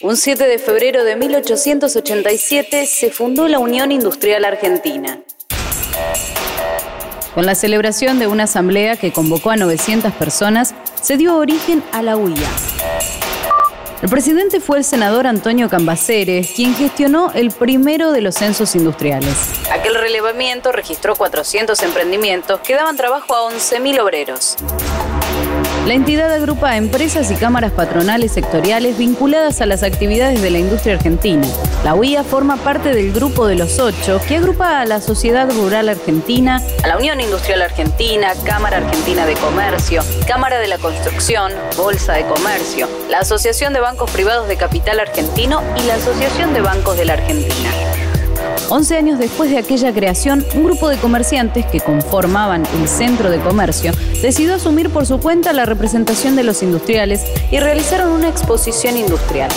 Un 7 de febrero de 1887 se fundó la Unión Industrial Argentina. Con la celebración de una asamblea que convocó a 900 personas, se dio origen a la UIA. El presidente fue el senador Antonio Cambaceres, quien gestionó el primero de los censos industriales. Aquel relevamiento registró 400 emprendimientos que daban trabajo a 11.000 obreros. La entidad agrupa empresas y cámaras patronales sectoriales vinculadas a las actividades de la industria argentina. La UIA forma parte del grupo de los ocho, que agrupa a la Sociedad Rural Argentina, a la Unión Industrial Argentina, Cámara Argentina de Comercio, Cámara de la Construcción, Bolsa de Comercio, la Asociación de Bancos Privados de Capital Argentino y la Asociación de Bancos de la Argentina. Once años después de aquella creación, un grupo de comerciantes que conformaban el centro de comercio decidió asumir por su cuenta la representación de los industriales y realizaron una exposición industrial.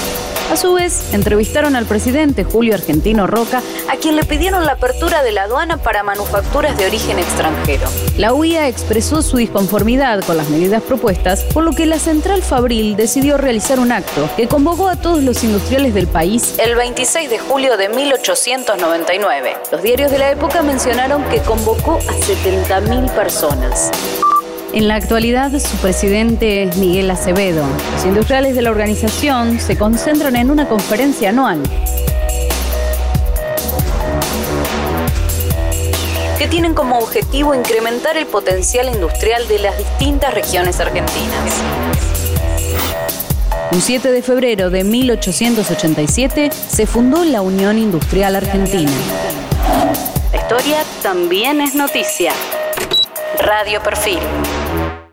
A su vez, entrevistaron al presidente Julio Argentino Roca, a quien le pidieron la apertura de la aduana para manufacturas de origen extranjero. La UIA expresó su disconformidad con las medidas propuestas, por lo que la central Fabril decidió realizar un acto que convocó a todos los industriales del país el 26 de julio de 1899. Los diarios de la época mencionaron que convocó a 70.000 personas. En la actualidad, su presidente es Miguel Acevedo. Los industriales de la organización se concentran en una conferencia anual que tienen como objetivo incrementar el potencial industrial de las distintas regiones argentinas. Un 7 de febrero de 1887 se fundó la Unión Industrial Argentina. La historia también es noticia. Radio Perfil.